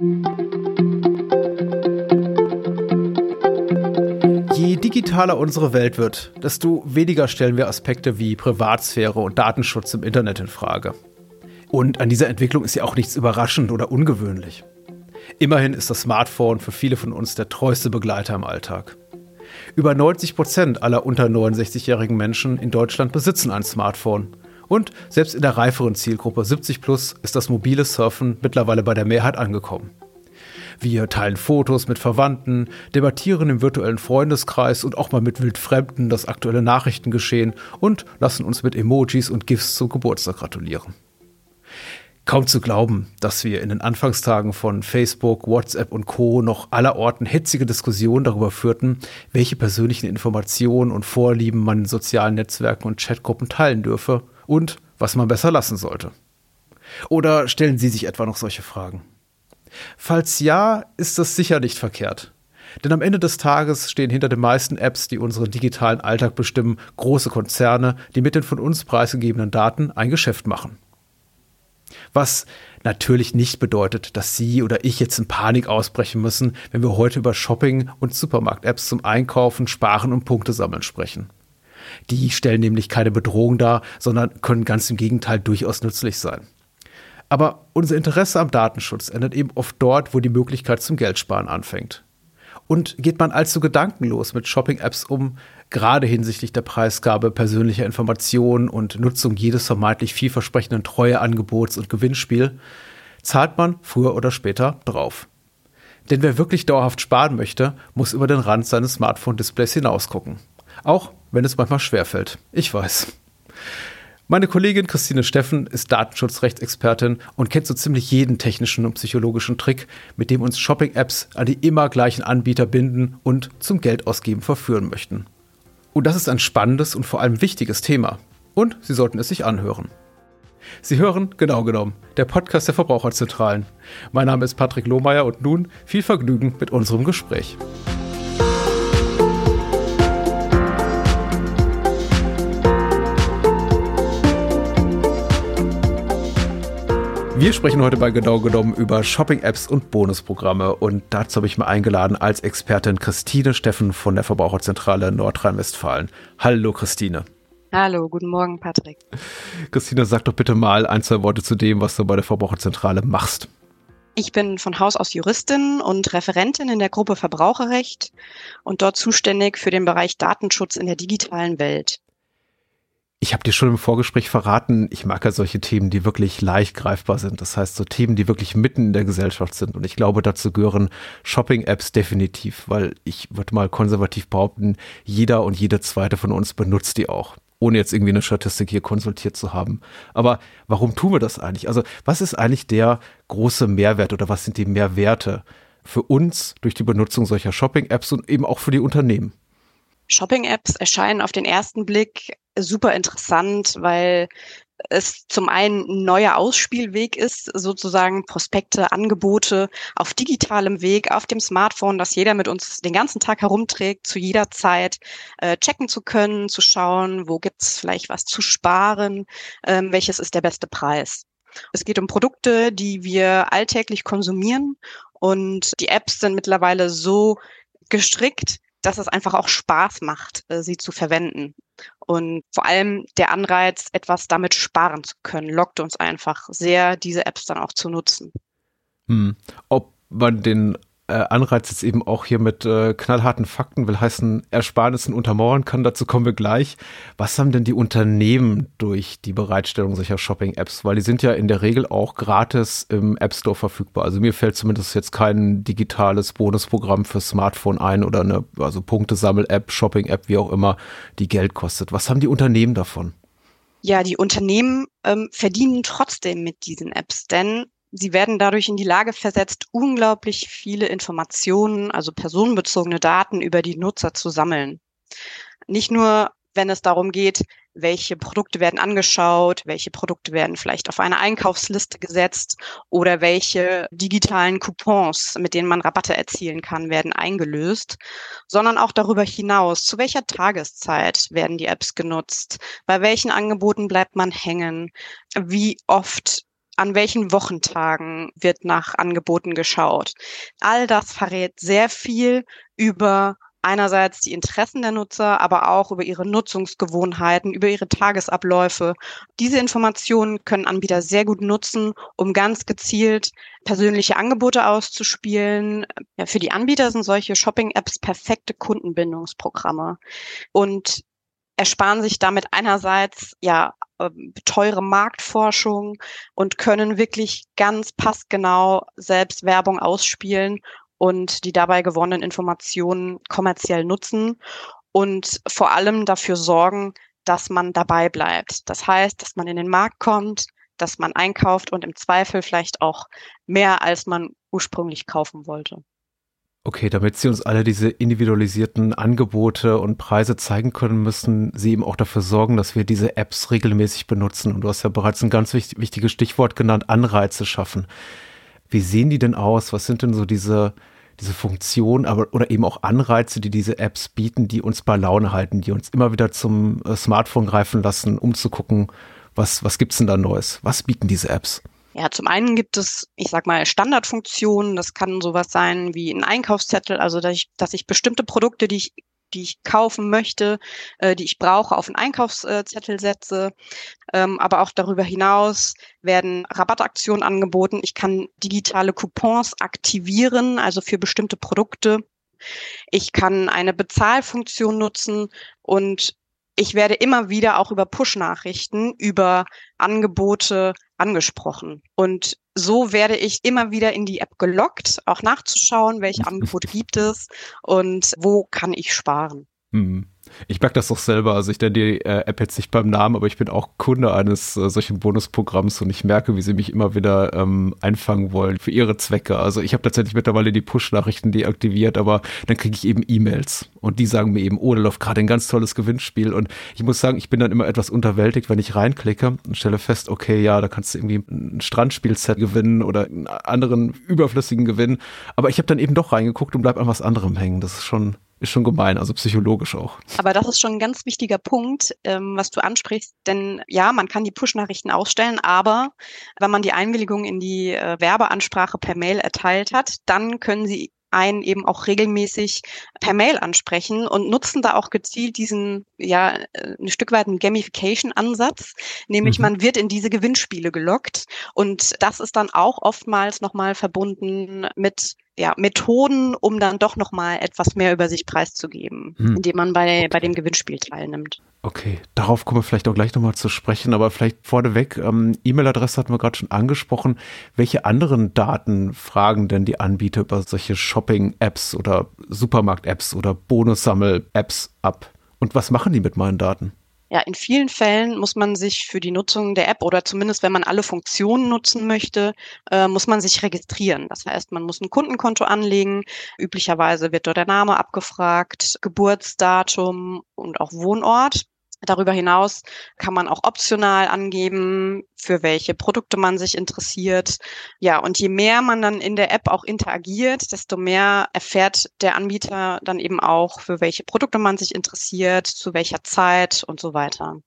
Je digitaler unsere Welt wird, desto weniger stellen wir Aspekte wie Privatsphäre und Datenschutz im Internet in Frage. Und an dieser Entwicklung ist ja auch nichts überraschend oder ungewöhnlich. Immerhin ist das Smartphone für viele von uns der treueste Begleiter im Alltag. Über 90 Prozent aller unter 69-jährigen Menschen in Deutschland besitzen ein Smartphone. Und selbst in der reiferen Zielgruppe 70 plus ist das mobile Surfen mittlerweile bei der Mehrheit angekommen. Wir teilen Fotos mit Verwandten, debattieren im virtuellen Freundeskreis und auch mal mit Wildfremden das aktuelle Nachrichtengeschehen und lassen uns mit Emojis und GIFs zum Geburtstag gratulieren. Kaum zu glauben, dass wir in den Anfangstagen von Facebook, WhatsApp und Co. noch allerorten hitzige Diskussionen darüber führten, welche persönlichen Informationen und Vorlieben man in sozialen Netzwerken und Chatgruppen teilen dürfe und was man besser lassen sollte. Oder stellen Sie sich etwa noch solche Fragen? Falls ja, ist das sicher nicht verkehrt. Denn am Ende des Tages stehen hinter den meisten Apps, die unseren digitalen Alltag bestimmen, große Konzerne, die mit den von uns preisgegebenen Daten ein Geschäft machen. Was natürlich nicht bedeutet, dass Sie oder ich jetzt in Panik ausbrechen müssen, wenn wir heute über Shopping- und Supermarkt-Apps zum Einkaufen, Sparen und Punkte sammeln sprechen. Die stellen nämlich keine Bedrohung dar, sondern können ganz im Gegenteil durchaus nützlich sein. Aber unser Interesse am Datenschutz endet eben oft dort, wo die Möglichkeit zum Geldsparen anfängt. Und geht man allzu gedankenlos mit Shopping-Apps um, gerade hinsichtlich der Preisgabe persönlicher Informationen und Nutzung jedes vermeintlich vielversprechenden Treueangebots und Gewinnspiel, zahlt man früher oder später drauf. Denn wer wirklich dauerhaft sparen möchte, muss über den Rand seines Smartphone-Displays hinausgucken. Auch wenn es manchmal schwerfällt. Ich weiß. Meine Kollegin Christine Steffen ist Datenschutzrechtsexpertin und kennt so ziemlich jeden technischen und psychologischen Trick, mit dem uns Shopping-Apps an die immer gleichen Anbieter binden und zum Geldausgeben verführen möchten. Und das ist ein spannendes und vor allem wichtiges Thema. Und Sie sollten es sich anhören. Sie hören, genau genommen, der Podcast der Verbraucherzentralen. Mein Name ist Patrick Lohmeier und nun viel Vergnügen mit unserem Gespräch. Wir sprechen heute bei Genau genommen über Shopping-Apps und Bonusprogramme und dazu habe ich mir eingeladen als Expertin Christine Steffen von der Verbraucherzentrale Nordrhein-Westfalen. Hallo Christine. Hallo, guten Morgen Patrick. Christine, sag doch bitte mal ein, zwei Worte zu dem, was du bei der Verbraucherzentrale machst. Ich bin von Haus aus Juristin und Referentin in der Gruppe Verbraucherrecht und dort zuständig für den Bereich Datenschutz in der digitalen Welt. Ich habe dir schon im Vorgespräch verraten, ich mag ja solche Themen, die wirklich leicht greifbar sind. Das heißt, so Themen, die wirklich mitten in der Gesellschaft sind. Und ich glaube, dazu gehören Shopping-Apps definitiv, weil ich würde mal konservativ behaupten, jeder und jede zweite von uns benutzt die auch ohne jetzt irgendwie eine Statistik hier konsultiert zu haben. Aber warum tun wir das eigentlich? Also was ist eigentlich der große Mehrwert oder was sind die Mehrwerte für uns durch die Benutzung solcher Shopping-Apps und eben auch für die Unternehmen? Shopping-Apps erscheinen auf den ersten Blick super interessant, weil es zum einen ein neuer Ausspielweg ist, sozusagen Prospekte, Angebote auf digitalem Weg, auf dem Smartphone, das jeder mit uns den ganzen Tag herumträgt, zu jeder Zeit äh, checken zu können, zu schauen, wo gibt's vielleicht was zu sparen, ähm, welches ist der beste Preis. Es geht um Produkte, die wir alltäglich konsumieren und die Apps sind mittlerweile so gestrickt, dass es einfach auch Spaß macht, äh, sie zu verwenden. Und vor allem der Anreiz, etwas damit sparen zu können, lockt uns einfach sehr, diese Apps dann auch zu nutzen. Hm. Ob man den Anreiz jetzt eben auch hier mit äh, knallharten Fakten, will heißen Ersparnissen untermauern kann. Dazu kommen wir gleich. Was haben denn die Unternehmen durch die Bereitstellung solcher Shopping-Apps? Weil die sind ja in der Regel auch gratis im App Store verfügbar. Also mir fällt zumindest jetzt kein digitales Bonusprogramm für Smartphone ein oder eine also Punktesammel-App, Shopping-App, wie auch immer, die Geld kostet. Was haben die Unternehmen davon? Ja, die Unternehmen ähm, verdienen trotzdem mit diesen Apps, denn Sie werden dadurch in die Lage versetzt, unglaublich viele Informationen, also personenbezogene Daten über die Nutzer zu sammeln. Nicht nur, wenn es darum geht, welche Produkte werden angeschaut, welche Produkte werden vielleicht auf eine Einkaufsliste gesetzt oder welche digitalen Coupons, mit denen man Rabatte erzielen kann, werden eingelöst, sondern auch darüber hinaus, zu welcher Tageszeit werden die Apps genutzt, bei welchen Angeboten bleibt man hängen, wie oft an welchen Wochentagen wird nach Angeboten geschaut. All das verrät sehr viel über einerseits die Interessen der Nutzer, aber auch über ihre Nutzungsgewohnheiten, über ihre Tagesabläufe. Diese Informationen können Anbieter sehr gut nutzen, um ganz gezielt persönliche Angebote auszuspielen. Ja, für die Anbieter sind solche Shopping-Apps perfekte Kundenbindungsprogramme und ersparen sich damit einerseits ja ähm, teure Marktforschung und können wirklich ganz passgenau selbst Werbung ausspielen und die dabei gewonnenen Informationen kommerziell nutzen und vor allem dafür sorgen, dass man dabei bleibt. Das heißt, dass man in den Markt kommt, dass man einkauft und im Zweifel vielleicht auch mehr, als man ursprünglich kaufen wollte. Okay, damit Sie uns alle diese individualisierten Angebote und Preise zeigen können, müssen Sie eben auch dafür sorgen, dass wir diese Apps regelmäßig benutzen. Und du hast ja bereits ein ganz wichtiges Stichwort genannt, Anreize schaffen. Wie sehen die denn aus? Was sind denn so diese diese Funktion, aber oder eben auch Anreize, die diese Apps bieten, die uns bei Laune halten, die uns immer wieder zum äh, Smartphone greifen lassen, um zu gucken, was, was gibt's denn da Neues? Was bieten diese Apps? Ja, zum einen gibt es, ich sag mal, Standardfunktionen. Das kann sowas sein wie ein Einkaufszettel, also dass ich, dass ich bestimmte Produkte, die ich die ich kaufen möchte, äh, die ich brauche, auf einen Einkaufszettel setze. Ähm, aber auch darüber hinaus werden Rabattaktionen angeboten. Ich kann digitale Coupons aktivieren, also für bestimmte Produkte. Ich kann eine Bezahlfunktion nutzen und ich werde immer wieder auch über Push-Nachrichten, über Angebote angesprochen. Und so werde ich immer wieder in die App gelockt, auch nachzuschauen, welche Angebote gibt es und wo kann ich sparen. Mhm. Ich merke das doch selber. Also ich nenne die äh, App jetzt nicht beim Namen, aber ich bin auch Kunde eines äh, solchen Bonusprogramms und ich merke, wie sie mich immer wieder ähm, einfangen wollen für ihre Zwecke. Also ich habe tatsächlich mittlerweile die Push-Nachrichten deaktiviert, aber dann kriege ich eben E-Mails und die sagen mir eben, oh, da läuft gerade ein ganz tolles Gewinnspiel und ich muss sagen, ich bin dann immer etwas unterwältigt, wenn ich reinklicke und stelle fest, okay, ja, da kannst du irgendwie ein Strandspielset gewinnen oder einen anderen überflüssigen Gewinn. Aber ich habe dann eben doch reingeguckt und bleib an was anderem hängen. Das ist schon ist schon gemein, also psychologisch auch. Aber das ist schon ein ganz wichtiger Punkt, ähm, was du ansprichst. Denn ja, man kann die Push-Nachrichten ausstellen, aber wenn man die Einwilligung in die äh, Werbeansprache per Mail erteilt hat, dann können sie einen eben auch regelmäßig per Mail ansprechen und nutzen da auch gezielt diesen, ja, äh, ein Stück weit einen Gamification-Ansatz, nämlich mhm. man wird in diese Gewinnspiele gelockt und das ist dann auch oftmals nochmal verbunden mit ja, Methoden, um dann doch nochmal etwas mehr über sich preiszugeben, hm. indem man bei, bei dem Gewinnspiel teilnimmt. Okay, darauf kommen wir vielleicht auch gleich nochmal zu sprechen, aber vielleicht vorneweg, ähm, E-Mail-Adresse hatten wir gerade schon angesprochen. Welche anderen Daten fragen denn die Anbieter über solche Shopping-Apps oder Supermarkt-Apps oder Bonussammel-Apps ab? Und was machen die mit meinen Daten? Ja, in vielen Fällen muss man sich für die Nutzung der App oder zumindest wenn man alle Funktionen nutzen möchte, äh, muss man sich registrieren. Das heißt, man muss ein Kundenkonto anlegen. Üblicherweise wird dort der Name abgefragt, Geburtsdatum und auch Wohnort. Darüber hinaus kann man auch optional angeben, für welche Produkte man sich interessiert. Ja, und je mehr man dann in der App auch interagiert, desto mehr erfährt der Anbieter dann eben auch, für welche Produkte man sich interessiert, zu welcher Zeit und so weiter.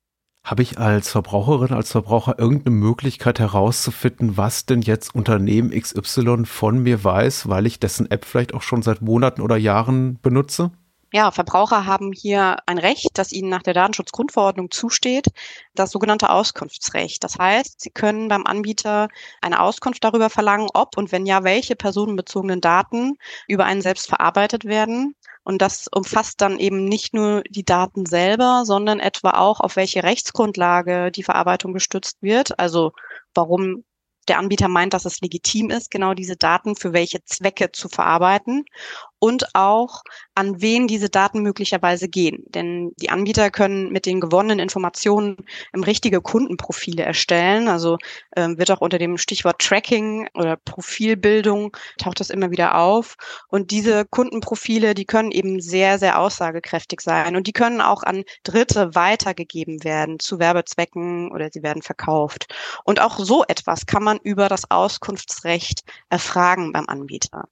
Habe ich als Verbraucherin, als Verbraucher irgendeine Möglichkeit herauszufinden, was denn jetzt Unternehmen XY von mir weiß, weil ich dessen App vielleicht auch schon seit Monaten oder Jahren benutze? Ja, Verbraucher haben hier ein Recht, das ihnen nach der Datenschutzgrundverordnung zusteht, das sogenannte Auskunftsrecht. Das heißt, sie können beim Anbieter eine Auskunft darüber verlangen, ob und wenn ja, welche personenbezogenen Daten über einen selbst verarbeitet werden. Und das umfasst dann eben nicht nur die Daten selber, sondern etwa auch, auf welche Rechtsgrundlage die Verarbeitung gestützt wird. Also warum der Anbieter meint, dass es legitim ist, genau diese Daten für welche Zwecke zu verarbeiten und auch an wen diese Daten möglicherweise gehen. Denn die Anbieter können mit den gewonnenen Informationen ähm, richtige Kundenprofile erstellen. Also ähm, wird auch unter dem Stichwort Tracking oder Profilbildung taucht das immer wieder auf. Und diese Kundenprofile, die können eben sehr, sehr aussagekräftig sein und die können auch an Dritte weitergegeben werden zu Werbezwecken oder sie werden verkauft. Und auch so etwas kann man über das Auskunftsrecht erfragen beim Anbieter.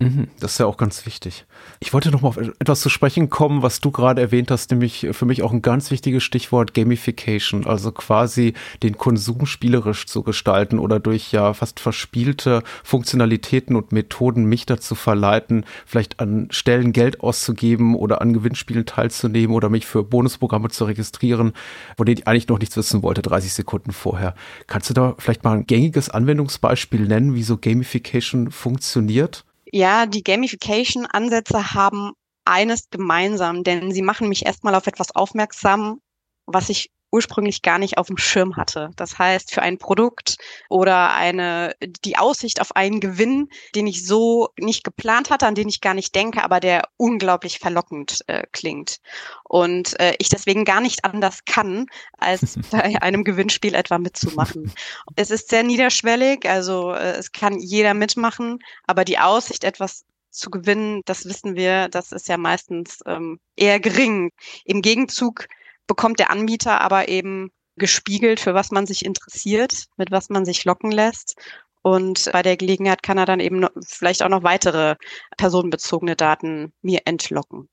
Mhm, das ist ja auch ganz wichtig. Ich wollte noch mal auf etwas zu sprechen kommen, was du gerade erwähnt hast, nämlich für mich auch ein ganz wichtiges Stichwort Gamification, also quasi den Konsum spielerisch zu gestalten oder durch ja fast verspielte Funktionalitäten und Methoden mich dazu verleiten, vielleicht an Stellen Geld auszugeben oder an Gewinnspielen teilzunehmen oder mich für Bonusprogramme zu registrieren, von denen ich eigentlich noch nichts wissen wollte, 30 Sekunden vorher. Kannst du da vielleicht mal ein gängiges Anwendungsbeispiel nennen, wie so Gamification funktioniert? Ja, die Gamification-Ansätze haben eines gemeinsam, denn sie machen mich erstmal auf etwas aufmerksam, was ich ursprünglich gar nicht auf dem Schirm hatte. Das heißt, für ein Produkt oder eine, die Aussicht auf einen Gewinn, den ich so nicht geplant hatte, an den ich gar nicht denke, aber der unglaublich verlockend äh, klingt. Und äh, ich deswegen gar nicht anders kann, als bei einem Gewinnspiel etwa mitzumachen. Es ist sehr niederschwellig, also äh, es kann jeder mitmachen, aber die Aussicht, etwas zu gewinnen, das wissen wir, das ist ja meistens ähm, eher gering. Im Gegenzug bekommt der Anbieter aber eben gespiegelt, für was man sich interessiert, mit was man sich locken lässt. Und bei der Gelegenheit kann er dann eben vielleicht auch noch weitere personenbezogene Daten mir entlocken.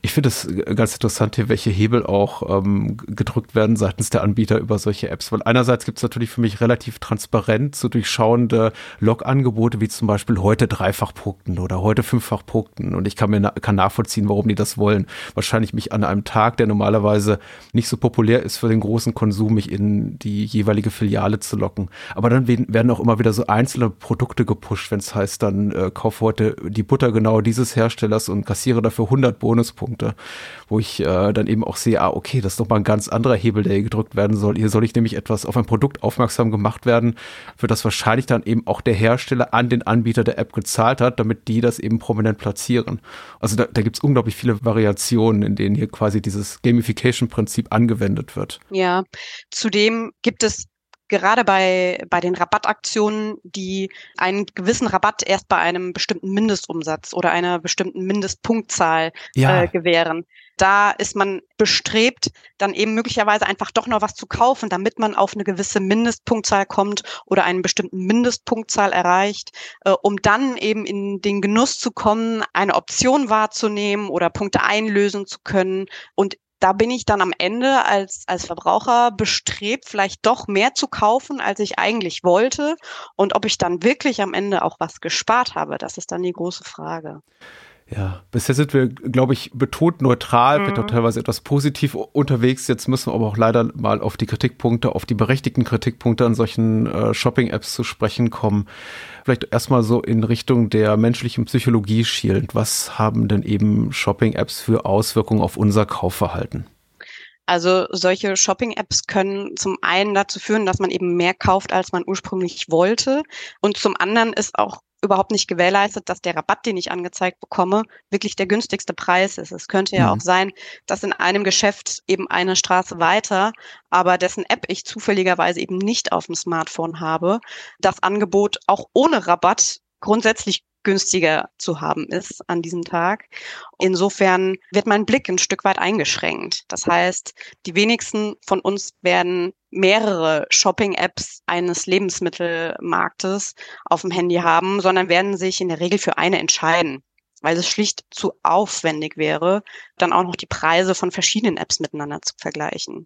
Ich finde es ganz interessant hier, welche Hebel auch ähm, gedrückt werden seitens der Anbieter über solche Apps. Weil einerseits gibt es natürlich für mich relativ transparent zu so durchschauende Log-Angebote, wie zum Beispiel heute dreifach punkten oder heute fünffach punkten. Und ich kann mir na kann nachvollziehen, warum die das wollen. Wahrscheinlich mich an einem Tag, der normalerweise nicht so populär ist für den großen Konsum, mich in die jeweilige Filiale zu locken. Aber dann werden auch immer wieder so einzelne Produkte gepusht, wenn es heißt, dann äh, kauf heute die Butter genau dieses Herstellers und kassiere dafür 100 Bonus Bonuspunkte, wo ich äh, dann eben auch sehe, ah, okay, das ist doch mal ein ganz anderer Hebel, der hier gedrückt werden soll. Hier soll ich nämlich etwas auf ein Produkt aufmerksam gemacht werden, für das wahrscheinlich dann eben auch der Hersteller an den Anbieter der App gezahlt hat, damit die das eben prominent platzieren. Also da, da gibt es unglaublich viele Variationen, in denen hier quasi dieses Gamification-Prinzip angewendet wird. Ja, zudem gibt es gerade bei, bei den Rabattaktionen, die einen gewissen Rabatt erst bei einem bestimmten Mindestumsatz oder einer bestimmten Mindestpunktzahl ja. äh, gewähren. Da ist man bestrebt, dann eben möglicherweise einfach doch noch was zu kaufen, damit man auf eine gewisse Mindestpunktzahl kommt oder einen bestimmten Mindestpunktzahl erreicht, äh, um dann eben in den Genuss zu kommen, eine Option wahrzunehmen oder Punkte einlösen zu können und da bin ich dann am Ende als, als Verbraucher bestrebt, vielleicht doch mehr zu kaufen, als ich eigentlich wollte. Und ob ich dann wirklich am Ende auch was gespart habe, das ist dann die große Frage. Ja, bisher sind wir, glaube ich, betont neutral, mhm. vielleicht auch teilweise etwas positiv unterwegs. Jetzt müssen wir aber auch leider mal auf die Kritikpunkte, auf die berechtigten Kritikpunkte an solchen äh, Shopping-Apps zu sprechen kommen. Vielleicht erstmal so in Richtung der menschlichen Psychologie schielend. Was haben denn eben Shopping-Apps für Auswirkungen auf unser Kaufverhalten? Also solche Shopping-Apps können zum einen dazu führen, dass man eben mehr kauft, als man ursprünglich wollte. Und zum anderen ist auch überhaupt nicht gewährleistet, dass der Rabatt, den ich angezeigt bekomme, wirklich der günstigste Preis ist. Es könnte ja mhm. auch sein, dass in einem Geschäft eben eine Straße weiter, aber dessen App ich zufälligerweise eben nicht auf dem Smartphone habe, das Angebot auch ohne Rabatt grundsätzlich günstiger zu haben ist an diesem Tag. Insofern wird mein Blick ein Stück weit eingeschränkt. Das heißt, die wenigsten von uns werden mehrere Shopping-Apps eines Lebensmittelmarktes auf dem Handy haben, sondern werden sich in der Regel für eine entscheiden weil es schlicht zu aufwendig wäre, dann auch noch die Preise von verschiedenen Apps miteinander zu vergleichen.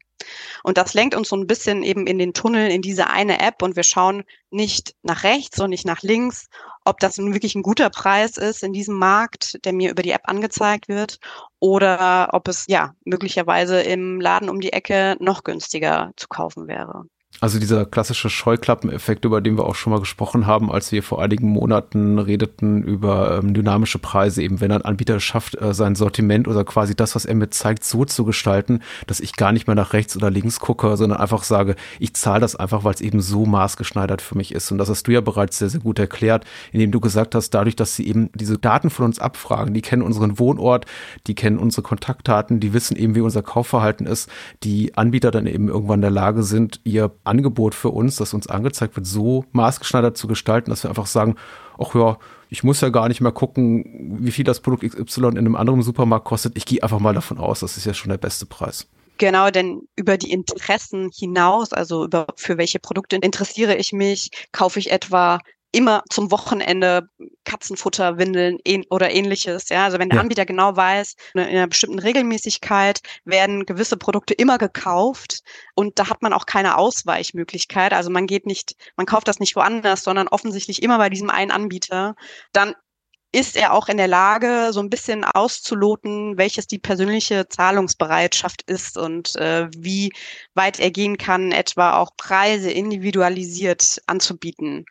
Und das lenkt uns so ein bisschen eben in den Tunnel in diese eine App und wir schauen nicht nach rechts und nicht nach links, ob das nun wirklich ein guter Preis ist in diesem Markt, der mir über die App angezeigt wird, oder ob es ja möglicherweise im Laden um die Ecke noch günstiger zu kaufen wäre. Also dieser klassische Scheuklappeneffekt, über den wir auch schon mal gesprochen haben, als wir vor einigen Monaten redeten über ähm, dynamische Preise, eben wenn ein Anbieter schafft, äh, sein Sortiment oder quasi das, was er mir zeigt, so zu gestalten, dass ich gar nicht mehr nach rechts oder links gucke, sondern einfach sage, ich zahle das einfach, weil es eben so maßgeschneidert für mich ist. Und das hast du ja bereits sehr, sehr gut erklärt, indem du gesagt hast, dadurch, dass sie eben diese Daten von uns abfragen, die kennen unseren Wohnort, die kennen unsere Kontaktdaten, die wissen eben, wie unser Kaufverhalten ist, die Anbieter dann eben irgendwann in der Lage sind, ihr Angebot für uns, das uns angezeigt wird, so maßgeschneidert zu gestalten, dass wir einfach sagen, ach ja, ich muss ja gar nicht mehr gucken, wie viel das Produkt XY in einem anderen Supermarkt kostet. Ich gehe einfach mal davon aus, das ist ja schon der beste Preis. Genau, denn über die Interessen hinaus, also über für welche Produkte interessiere ich mich, kaufe ich etwa immer zum Wochenende Katzenfutter, Windeln oder ähnliches. Ja, also wenn der ja. Anbieter genau weiß, in einer bestimmten Regelmäßigkeit werden gewisse Produkte immer gekauft und da hat man auch keine Ausweichmöglichkeit. Also man geht nicht, man kauft das nicht woanders, sondern offensichtlich immer bei diesem einen Anbieter. Dann ist er auch in der Lage, so ein bisschen auszuloten, welches die persönliche Zahlungsbereitschaft ist und äh, wie weit er gehen kann, etwa auch Preise individualisiert anzubieten.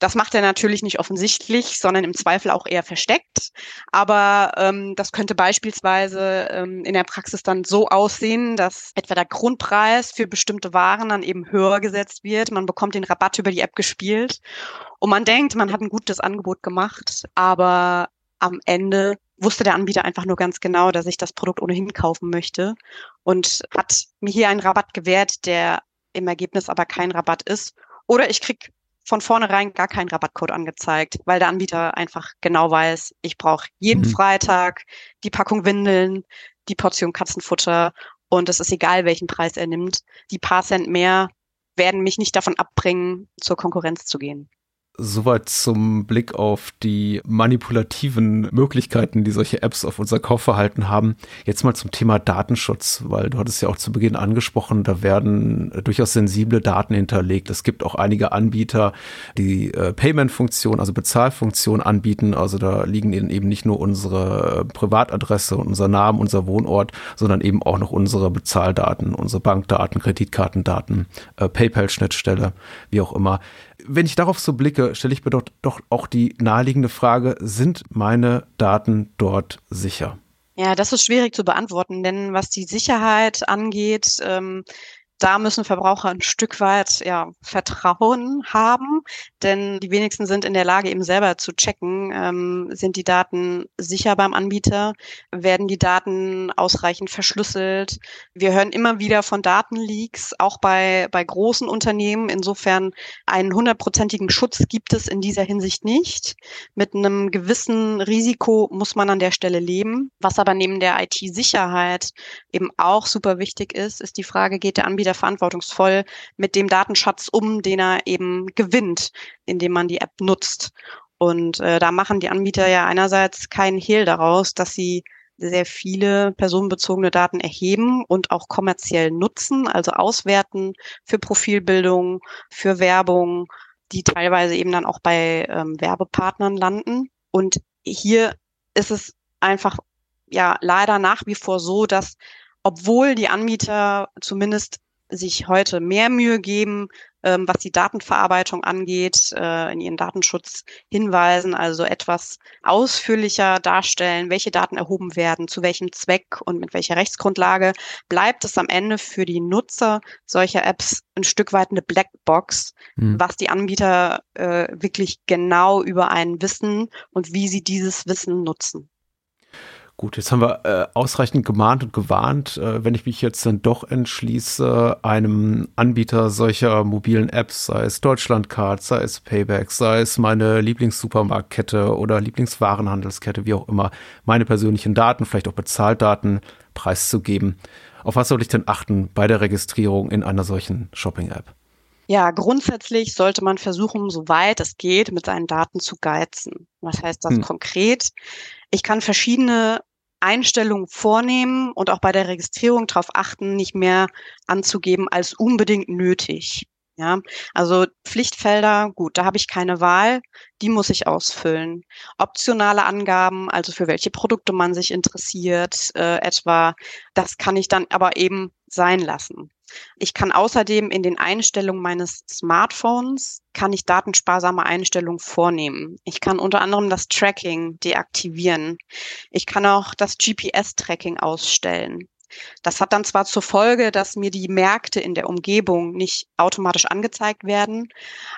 Das macht er natürlich nicht offensichtlich, sondern im Zweifel auch eher versteckt. Aber ähm, das könnte beispielsweise ähm, in der Praxis dann so aussehen, dass etwa der Grundpreis für bestimmte Waren dann eben höher gesetzt wird. Man bekommt den Rabatt über die App gespielt und man denkt, man hat ein gutes Angebot gemacht, aber am Ende wusste der Anbieter einfach nur ganz genau, dass ich das Produkt ohnehin kaufen möchte und hat mir hier einen Rabatt gewährt, der im Ergebnis aber kein Rabatt ist. Oder ich krieg von vornherein gar keinen Rabattcode angezeigt, weil der Anbieter einfach genau weiß, ich brauche jeden mhm. Freitag die Packung Windeln, die Portion Katzenfutter und es ist egal, welchen Preis er nimmt. Die paar Cent mehr werden mich nicht davon abbringen, zur Konkurrenz zu gehen. Soweit zum Blick auf die manipulativen Möglichkeiten, die solche Apps auf unser Kaufverhalten haben. Jetzt mal zum Thema Datenschutz, weil du hattest ja auch zu Beginn angesprochen, da werden durchaus sensible Daten hinterlegt. Es gibt auch einige Anbieter, die äh, Payment-Funktion, also Bezahlfunktion anbieten. Also da liegen eben nicht nur unsere Privatadresse und unser Name, unser Wohnort, sondern eben auch noch unsere Bezahldaten, unsere Bankdaten, Kreditkartendaten, äh, PayPal-Schnittstelle, wie auch immer wenn ich darauf so blicke, stelle ich mir doch, doch auch die naheliegende Frage, sind meine Daten dort sicher? Ja, das ist schwierig zu beantworten, denn was die Sicherheit angeht, ähm, da müssen Verbraucher ein Stück weit ja, Vertrauen haben, denn die wenigsten sind in der Lage, eben selber zu checken, ähm, sind die Daten sicher beim Anbieter, werden die Daten ausreichend verschlüsselt. Wir hören immer wieder von Datenleaks, auch bei, bei großen Unternehmen. Insofern einen hundertprozentigen Schutz gibt es in dieser Hinsicht nicht. Mit einem gewissen Risiko muss man an der Stelle leben. Was aber neben der IT-Sicherheit eben auch super wichtig ist, ist die Frage, geht der Anbieter wieder verantwortungsvoll mit dem Datenschatz um, den er eben gewinnt, indem man die App nutzt. Und äh, da machen die Anbieter ja einerseits keinen Hehl daraus, dass sie sehr viele personenbezogene Daten erheben und auch kommerziell nutzen, also auswerten für Profilbildung, für Werbung, die teilweise eben dann auch bei ähm, Werbepartnern landen. Und hier ist es einfach ja leider nach wie vor so, dass obwohl die Anbieter zumindest sich heute mehr Mühe geben, ähm, was die Datenverarbeitung angeht, äh, in ihren Datenschutz hinweisen, also etwas ausführlicher darstellen, welche Daten erhoben werden, zu welchem Zweck und mit welcher Rechtsgrundlage, bleibt es am Ende für die Nutzer solcher Apps ein Stück weit eine Blackbox, mhm. was die Anbieter äh, wirklich genau über einen wissen und wie sie dieses Wissen nutzen. Gut, jetzt haben wir äh, ausreichend gemahnt und gewarnt. Äh, wenn ich mich jetzt dann doch entschließe, einem Anbieter solcher mobilen Apps, sei es Deutschlandcard, sei es Payback, sei es meine Lieblingssupermarktkette oder Lieblingswarenhandelskette, wie auch immer, meine persönlichen Daten, vielleicht auch Bezahldaten preiszugeben. Auf was soll ich denn achten bei der Registrierung in einer solchen Shopping-App? Ja, grundsätzlich sollte man versuchen, soweit es geht, mit seinen Daten zu geizen. Was heißt das hm. konkret? Ich kann verschiedene Einstellungen vornehmen und auch bei der Registrierung darauf achten, nicht mehr anzugeben als unbedingt nötig. Ja, also Pflichtfelder, gut, da habe ich keine Wahl, die muss ich ausfüllen. Optionale Angaben, also für welche Produkte man sich interessiert, äh, etwa, das kann ich dann aber eben sein lassen. Ich kann außerdem in den Einstellungen meines Smartphones kann ich datensparsame Einstellungen vornehmen. Ich kann unter anderem das Tracking deaktivieren. Ich kann auch das GPS-Tracking ausstellen. Das hat dann zwar zur Folge, dass mir die Märkte in der Umgebung nicht automatisch angezeigt werden,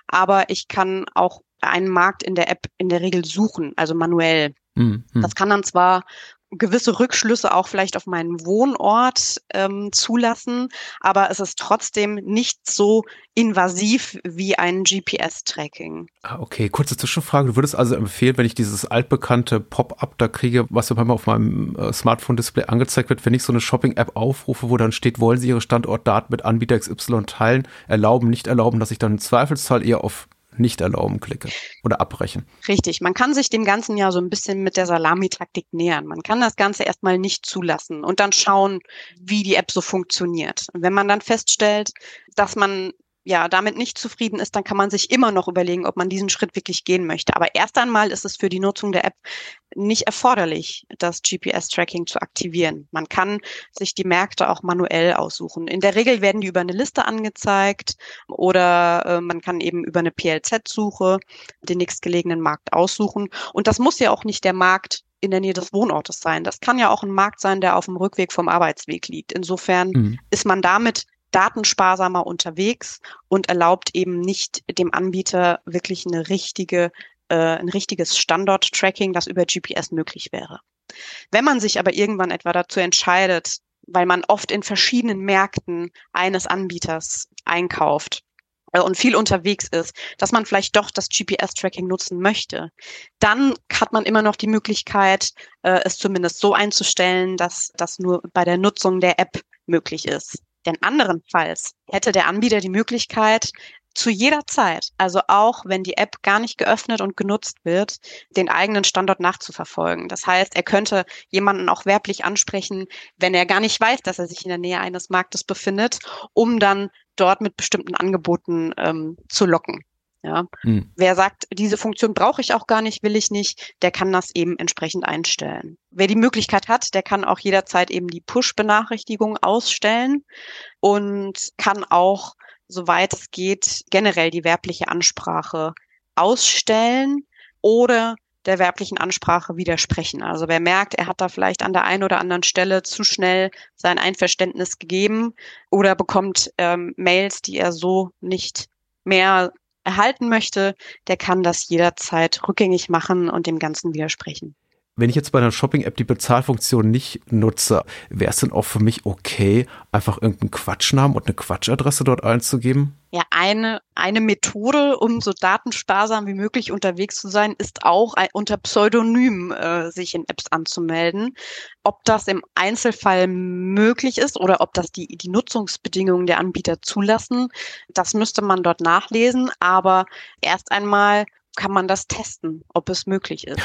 aber ich kann auch einen Markt in der App in der Regel suchen, also manuell. Mhm. Das kann dann zwar gewisse Rückschlüsse auch vielleicht auf meinen Wohnort ähm, zulassen, aber es ist trotzdem nicht so invasiv wie ein GPS-Tracking. Ah, okay, kurze Zwischenfrage. Du würdest also empfehlen, wenn ich dieses altbekannte Pop-up da kriege, was mir auf meinem äh, Smartphone-Display angezeigt wird, wenn ich so eine Shopping-App aufrufe, wo dann steht, wollen Sie Ihre Standortdaten mit Anbieter XY teilen, erlauben, nicht erlauben, dass ich dann im Zweifelsfall eher auf nicht erlauben klicke oder abbrechen. Richtig, man kann sich dem Ganzen ja so ein bisschen mit der Salamitaktik nähern. Man kann das Ganze erstmal nicht zulassen und dann schauen, wie die App so funktioniert. Und wenn man dann feststellt, dass man ja, damit nicht zufrieden ist, dann kann man sich immer noch überlegen, ob man diesen Schritt wirklich gehen möchte. Aber erst einmal ist es für die Nutzung der App nicht erforderlich, das GPS-Tracking zu aktivieren. Man kann sich die Märkte auch manuell aussuchen. In der Regel werden die über eine Liste angezeigt oder äh, man kann eben über eine PLZ-Suche den nächstgelegenen Markt aussuchen. Und das muss ja auch nicht der Markt in der Nähe des Wohnortes sein. Das kann ja auch ein Markt sein, der auf dem Rückweg vom Arbeitsweg liegt. Insofern mhm. ist man damit datensparsamer unterwegs und erlaubt eben nicht dem Anbieter wirklich eine richtige, äh, ein richtiges Standort-Tracking, das über GPS möglich wäre. Wenn man sich aber irgendwann etwa dazu entscheidet, weil man oft in verschiedenen Märkten eines Anbieters einkauft äh, und viel unterwegs ist, dass man vielleicht doch das GPS-Tracking nutzen möchte, dann hat man immer noch die Möglichkeit, äh, es zumindest so einzustellen, dass das nur bei der Nutzung der App möglich ist. Denn anderenfalls hätte der Anbieter die Möglichkeit, zu jeder Zeit, also auch wenn die App gar nicht geöffnet und genutzt wird, den eigenen Standort nachzuverfolgen. Das heißt, er könnte jemanden auch werblich ansprechen, wenn er gar nicht weiß, dass er sich in der Nähe eines Marktes befindet, um dann dort mit bestimmten Angeboten ähm, zu locken. Ja. Hm. Wer sagt, diese Funktion brauche ich auch gar nicht, will ich nicht, der kann das eben entsprechend einstellen. Wer die Möglichkeit hat, der kann auch jederzeit eben die Push-Benachrichtigung ausstellen und kann auch, soweit es geht, generell die werbliche Ansprache ausstellen oder der werblichen Ansprache widersprechen. Also wer merkt, er hat da vielleicht an der einen oder anderen Stelle zu schnell sein Einverständnis gegeben oder bekommt ähm, Mails, die er so nicht mehr erhalten möchte, der kann das jederzeit rückgängig machen und dem Ganzen widersprechen. Wenn ich jetzt bei einer Shopping-App die Bezahlfunktion nicht nutze, wäre es denn auch für mich okay, einfach irgendeinen Quatschnamen und eine Quatschadresse dort einzugeben? Ja, eine, eine Methode, um so datensparsam wie möglich unterwegs zu sein, ist auch ein, unter Pseudonym äh, sich in Apps anzumelden. Ob das im Einzelfall möglich ist oder ob das die, die Nutzungsbedingungen der Anbieter zulassen, das müsste man dort nachlesen. Aber erst einmal kann man das testen, ob es möglich ist.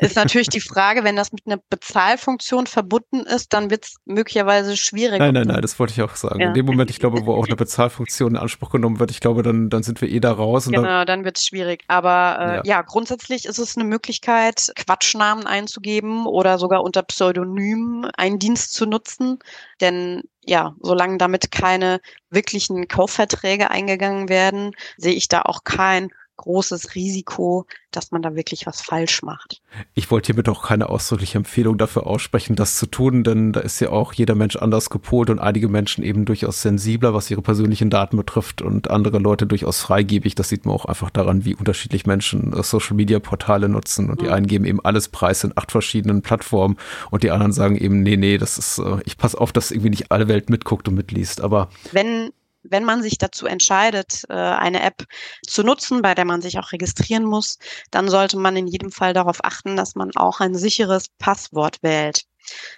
ist natürlich die Frage, wenn das mit einer Bezahlfunktion verbunden ist, dann wird es möglicherweise schwierig. Nein, nein, nein, das wollte ich auch sagen. Ja. In dem Moment, ich glaube, wo auch eine Bezahlfunktion in Anspruch genommen wird, ich glaube, dann, dann sind wir eh da raus. genau, dann, dann wird es schwierig. Aber äh, ja. ja. grundsätzlich ist es eine Möglichkeit, Quatschnamen einzugeben oder sogar unter Pseudonym einen Dienst zu nutzen. Denn ja, solange damit keine wirklichen Kaufverträge eingegangen werden, sehe ich da auch kein großes Risiko, dass man da wirklich was falsch macht. Ich wollte hiermit auch keine ausdrückliche Empfehlung dafür aussprechen, das zu tun, denn da ist ja auch jeder Mensch anders gepolt und einige Menschen eben durchaus sensibler, was ihre persönlichen Daten betrifft und andere Leute durchaus freigebig. Das sieht man auch einfach daran, wie unterschiedlich Menschen äh, Social Media Portale nutzen und die mhm. einen geben eben alles preis in acht verschiedenen Plattformen und die anderen sagen eben, nee, nee, das ist, äh, ich passe auf, dass irgendwie nicht alle Welt mitguckt und mitliest, aber wenn wenn man sich dazu entscheidet, äh, eine App zu nutzen, bei der man sich auch registrieren muss, dann sollte man in jedem Fall darauf achten, dass man auch ein sicheres Passwort wählt.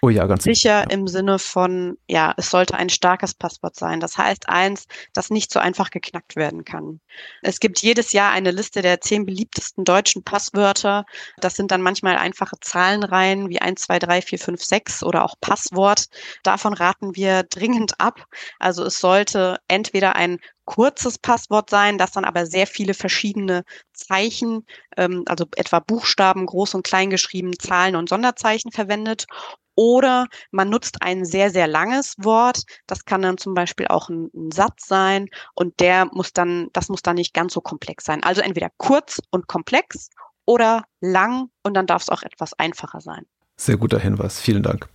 Oh ja, ganz sicher ja. im Sinne von, ja, es sollte ein starkes Passwort sein. Das heißt eins, das nicht so einfach geknackt werden kann. Es gibt jedes Jahr eine Liste der zehn beliebtesten deutschen Passwörter. Das sind dann manchmal einfache Zahlenreihen wie 1, 2, 3, 4, 5, 6 oder auch Passwort. Davon raten wir dringend ab. Also es sollte entweder ein kurzes Passwort sein, das dann aber sehr viele verschiedene Zeichen, ähm, also etwa Buchstaben, groß und klein geschrieben, Zahlen und Sonderzeichen verwendet. Oder man nutzt ein sehr, sehr langes Wort. Das kann dann zum Beispiel auch ein, ein, Satz sein und der muss dann, das muss dann nicht ganz so komplex sein. Also entweder kurz und komplex oder lang und dann darf es auch etwas einfacher sein. Sehr guter Hinweis. Vielen Dank.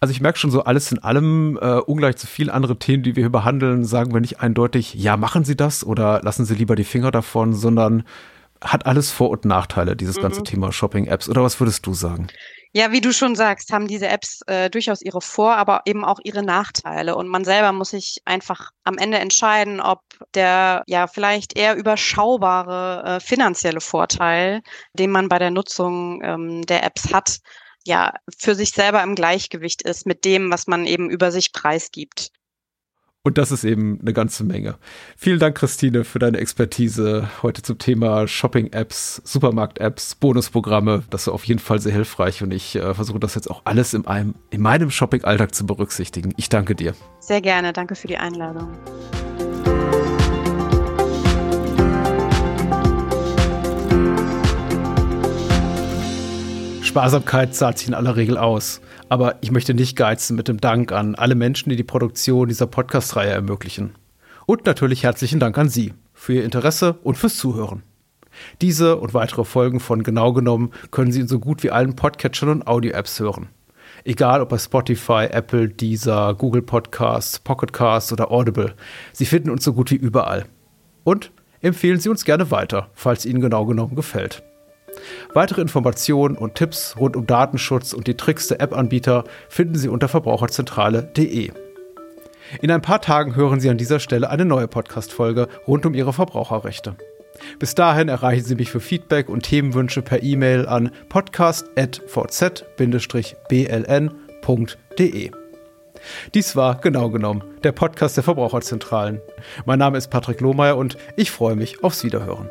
Also ich merke schon so alles in allem, äh, ungleich zu vielen anderen Themen, die wir hier behandeln, sagen wir nicht eindeutig, ja, machen Sie das oder lassen Sie lieber die Finger davon, sondern hat alles Vor- und Nachteile, dieses mhm. ganze Thema Shopping-Apps. Oder was würdest du sagen? Ja, wie du schon sagst, haben diese Apps äh, durchaus ihre Vor-, aber eben auch ihre Nachteile. Und man selber muss sich einfach am Ende entscheiden, ob der ja vielleicht eher überschaubare äh, finanzielle Vorteil, den man bei der Nutzung ähm, der Apps hat, ja für sich selber im Gleichgewicht ist mit dem, was man eben über sich preisgibt. Und das ist eben eine ganze Menge. Vielen Dank, Christine, für deine Expertise heute zum Thema Shopping-Apps, Supermarkt-Apps, Bonusprogramme. Das war auf jeden Fall sehr hilfreich und ich äh, versuche das jetzt auch alles in, einem, in meinem Shopping-Alltag zu berücksichtigen. Ich danke dir. Sehr gerne, danke für die Einladung. Sparsamkeit zahlt sich in aller Regel aus. Aber ich möchte nicht geizen mit dem Dank an alle Menschen, die die Produktion dieser Podcast-Reihe ermöglichen. Und natürlich herzlichen Dank an Sie für Ihr Interesse und fürs Zuhören. Diese und weitere Folgen von Genau genommen können Sie in so gut wie allen Podcatchern und Audio-Apps hören. Egal ob bei Spotify, Apple, Deezer, Google Podcasts, Pocket Casts oder Audible. Sie finden uns so gut wie überall. Und empfehlen Sie uns gerne weiter, falls Ihnen genau genommen gefällt. Weitere Informationen und Tipps rund um Datenschutz und die Tricks der App-Anbieter finden Sie unter verbraucherzentrale.de. In ein paar Tagen hören Sie an dieser Stelle eine neue Podcast-Folge rund um Ihre Verbraucherrechte. Bis dahin erreichen Sie mich für Feedback und Themenwünsche per E-Mail an podcast.vz-bln.de. Dies war genau genommen der Podcast der Verbraucherzentralen. Mein Name ist Patrick Lohmeier und ich freue mich aufs Wiederhören.